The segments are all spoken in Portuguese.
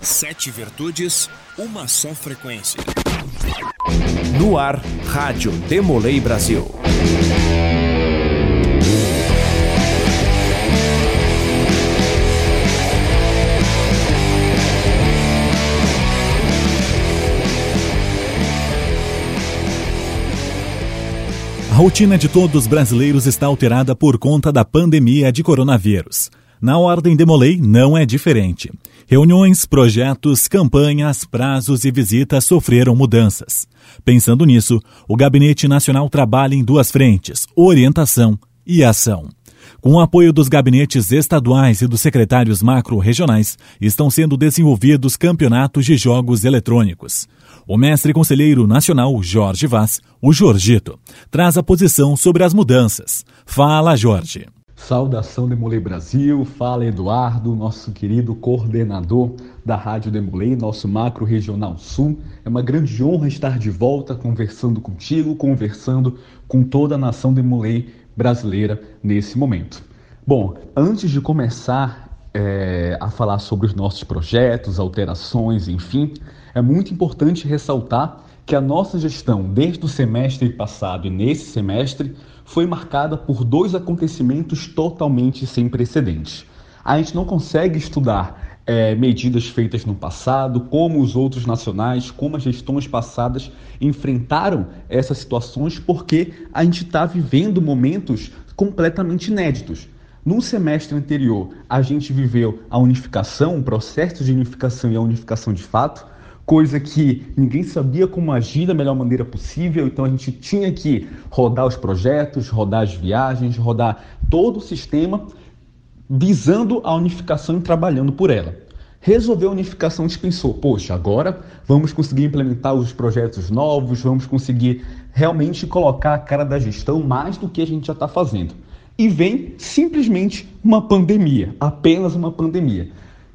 Sete virtudes, uma só frequência. No ar, Rádio Demolei Brasil. A rotina de todos os brasileiros está alterada por conta da pandemia de coronavírus. Na Ordem Demolei não é diferente. Reuniões, projetos, campanhas, prazos e visitas sofreram mudanças. Pensando nisso, o Gabinete Nacional trabalha em duas frentes: orientação e ação. Com o apoio dos gabinetes estaduais e dos secretários macro-regionais, estão sendo desenvolvidos campeonatos de jogos eletrônicos. O mestre conselheiro nacional Jorge Vaz, o Jorgito, traz a posição sobre as mudanças. Fala, Jorge. Saudação Demolei Brasil, fala Eduardo, nosso querido coordenador da Rádio Demolei, nosso macro regional sul. É uma grande honra estar de volta conversando contigo, conversando com toda a nação Demolei brasileira nesse momento. Bom, antes de começar é, a falar sobre os nossos projetos, alterações, enfim, é muito importante ressaltar que a nossa gestão, desde o semestre passado e nesse semestre, foi marcada por dois acontecimentos totalmente sem precedentes. A gente não consegue estudar é, medidas feitas no passado, como os outros nacionais, como as gestões passadas enfrentaram essas situações, porque a gente está vivendo momentos completamente inéditos. No semestre anterior, a gente viveu a unificação, o processo de unificação e a unificação de fato coisa que ninguém sabia como agir da melhor maneira possível, então a gente tinha que rodar os projetos, rodar as viagens, rodar todo o sistema visando a unificação e trabalhando por ela. Resolveu a unificação, a gente pensou, poxa, agora vamos conseguir implementar os projetos novos, vamos conseguir realmente colocar a cara da gestão mais do que a gente já está fazendo. E vem simplesmente uma pandemia, apenas uma pandemia.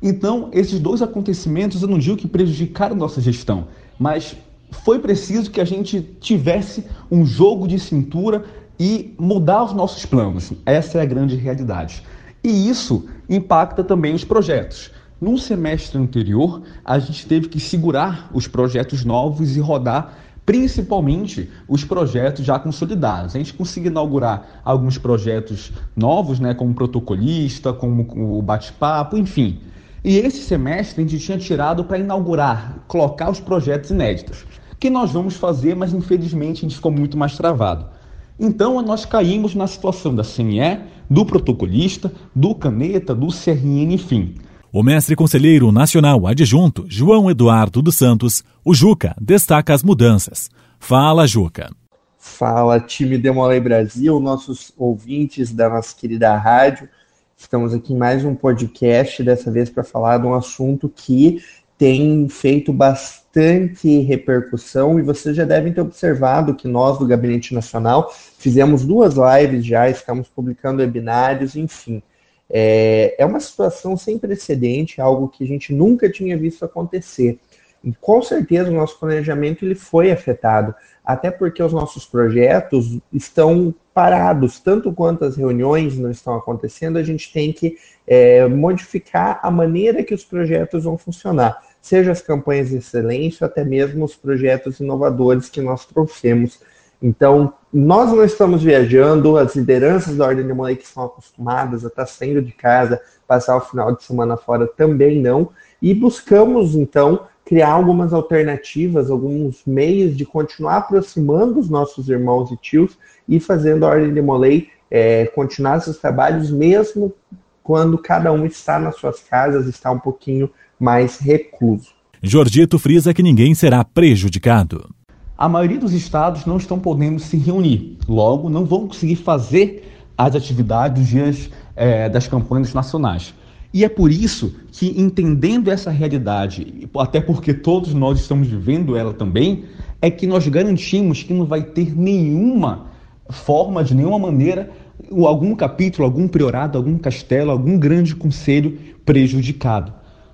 Então, esses dois acontecimentos, eu não digo que prejudicaram nossa gestão, mas foi preciso que a gente tivesse um jogo de cintura e mudar os nossos planos. Essa é a grande realidade. E isso impacta também os projetos. No semestre anterior, a gente teve que segurar os projetos novos e rodar principalmente os projetos já consolidados. A gente conseguiu inaugurar alguns projetos novos, né, como protocolista, como o bate-papo, enfim. E esse semestre a gente tinha tirado para inaugurar, colocar os projetos inéditos, que nós vamos fazer, mas infelizmente a gente ficou muito mais travado. Então nós caímos na situação da CNE, do protocolista, do caneta, do CRN, enfim. O mestre conselheiro nacional adjunto, João Eduardo dos Santos, o Juca, destaca as mudanças. Fala, Juca. Fala, time Demolei Brasil, nossos ouvintes da nossa querida rádio. Estamos aqui em mais um podcast, dessa vez para falar de um assunto que tem feito bastante repercussão e vocês já devem ter observado que nós do Gabinete Nacional fizemos duas lives já, estamos publicando webinários, enfim. É, é uma situação sem precedente, algo que a gente nunca tinha visto acontecer. Com certeza o nosso planejamento ele foi afetado, até porque os nossos projetos estão parados, tanto quanto as reuniões não estão acontecendo, a gente tem que é, modificar a maneira que os projetos vão funcionar, seja as campanhas de excelência, até mesmo os projetos inovadores que nós trouxemos. Então, nós não estamos viajando, as lideranças da Ordem de Molei que estão acostumadas a estar saindo de casa, passar o final de semana fora também não, e buscamos, então, criar algumas alternativas, alguns meios de continuar aproximando os nossos irmãos e tios e fazendo a Ordem de Molay é, continuar seus trabalhos, mesmo quando cada um está nas suas casas, está um pouquinho mais recluso. Jordito frisa que ninguém será prejudicado. A maioria dos estados não estão podendo se reunir, logo não vão conseguir fazer as atividades dos dias é, das campanhas nacionais. E é por isso que, entendendo essa realidade, até porque todos nós estamos vivendo ela também, é que nós garantimos que não vai ter nenhuma forma, de nenhuma maneira, algum capítulo, algum priorado, algum castelo, algum grande conselho prejudicado.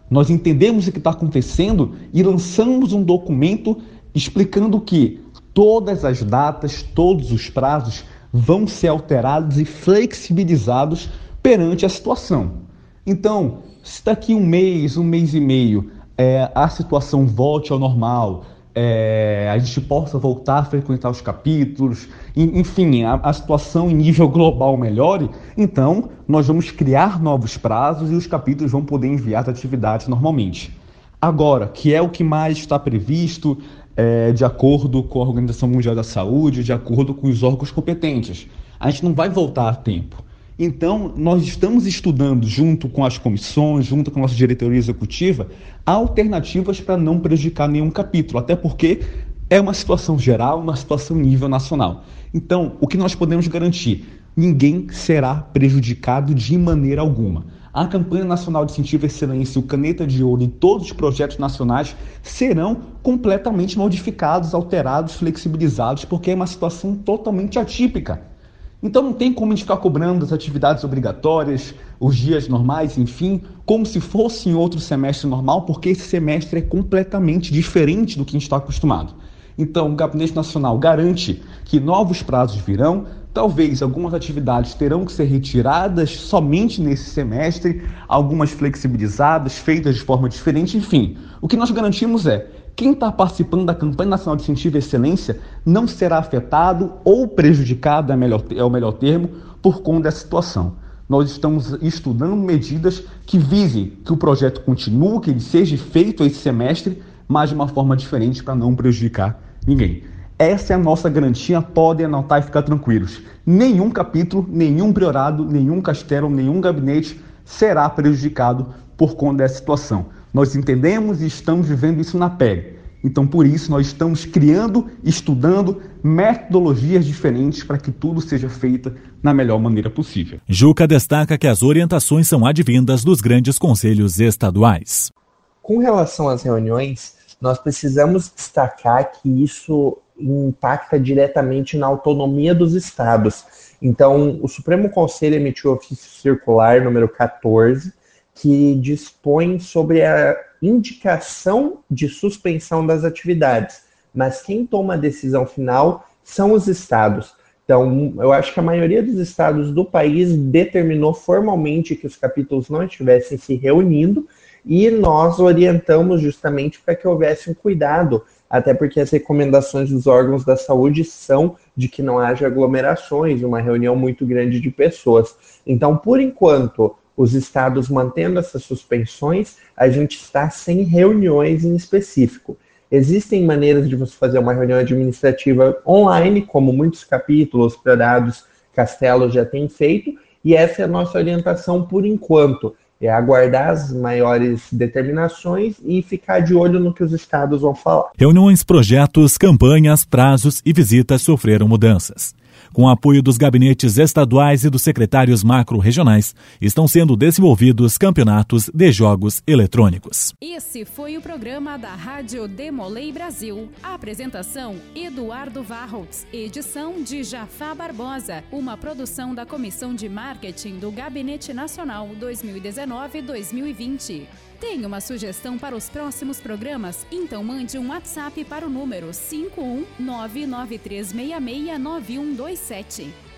Nós entendemos o que está acontecendo e lançamos um documento explicando que todas as datas, todos os prazos vão ser alterados e flexibilizados perante a situação. Então, se daqui um mês, um mês e meio, é, a situação volte ao normal, é, a gente possa voltar a frequentar os capítulos, enfim, a, a, situação em nível global melhore, então nós vamos criar novos prazos e os capítulos vão poder enviar as atividades normalmente. Agora, que é o que mais está previsto é, de acordo com a Organização Mundial da Saúde, de acordo com os órgãos competentes, a gente não vai voltar a tempo. Então, nós estamos estudando, junto com as comissões, junto com a nossa diretoria executiva, alternativas para não prejudicar nenhum capítulo, até porque é uma situação geral, uma situação nível nacional. Então, o que nós podemos garantir? Ninguém será prejudicado de maneira alguma. A campanha nacional de incentivo à excelência, o Caneta de Ouro e todos os projetos nacionais serão completamente modificados, alterados, flexibilizados, porque é uma situação totalmente atípica. Então não tem como a gente ficar cobrando as atividades obrigatórias, os dias normais, enfim, como se fosse em outro semestre normal, porque esse semestre é completamente diferente do que a gente está acostumado. Então, o Gabinete Nacional garante que novos prazos virão, talvez algumas atividades terão que ser retiradas somente nesse semestre, algumas flexibilizadas, feitas de forma diferente, enfim. O que nós garantimos é quem está participando da campanha nacional de incentivo à excelência não será afetado ou prejudicado, é, melhor, é o melhor termo, por conta dessa situação. Nós estamos estudando medidas que visem que o projeto continue, que ele seja feito esse semestre, mas de uma forma diferente para não prejudicar ninguém. Essa é a nossa garantia, podem anotar e ficar tranquilos. Nenhum capítulo, nenhum priorado, nenhum castelo, nenhum gabinete será prejudicado por conta dessa situação. Nós entendemos e estamos vivendo isso na pele. Então, por isso, nós estamos criando, estudando metodologias diferentes para que tudo seja feito na melhor maneira possível. Juca destaca que as orientações são advindas dos grandes conselhos estaduais. Com relação às reuniões, nós precisamos destacar que isso impacta diretamente na autonomia dos estados. Então, o Supremo Conselho emitiu o ofício circular número 14, que dispõe sobre a indicação de suspensão das atividades, mas quem toma a decisão final são os estados. Então, eu acho que a maioria dos estados do país determinou formalmente que os capítulos não estivessem se reunindo e nós orientamos justamente para que houvesse um cuidado, até porque as recomendações dos órgãos da saúde são de que não haja aglomerações, uma reunião muito grande de pessoas. Então, por enquanto, os estados mantendo essas suspensões, a gente está sem reuniões em específico. Existem maneiras de você fazer uma reunião administrativa online, como muitos capítulos, priorados, castelos já têm feito, e essa é a nossa orientação por enquanto. É aguardar as maiores determinações e ficar de olho no que os estados vão falar. Reuniões, projetos, campanhas, prazos e visitas sofreram mudanças. Com apoio dos gabinetes estaduais e dos secretários macro-regionais, estão sendo desenvolvidos campeonatos de jogos eletrônicos. Esse foi o programa da Rádio Demolei Brasil. A apresentação: Eduardo Varrots. Edição de Jafá Barbosa. Uma produção da Comissão de Marketing do Gabinete Nacional 2019-2020. Tem uma sugestão para os próximos programas? Então mande um WhatsApp para o número 51993669127.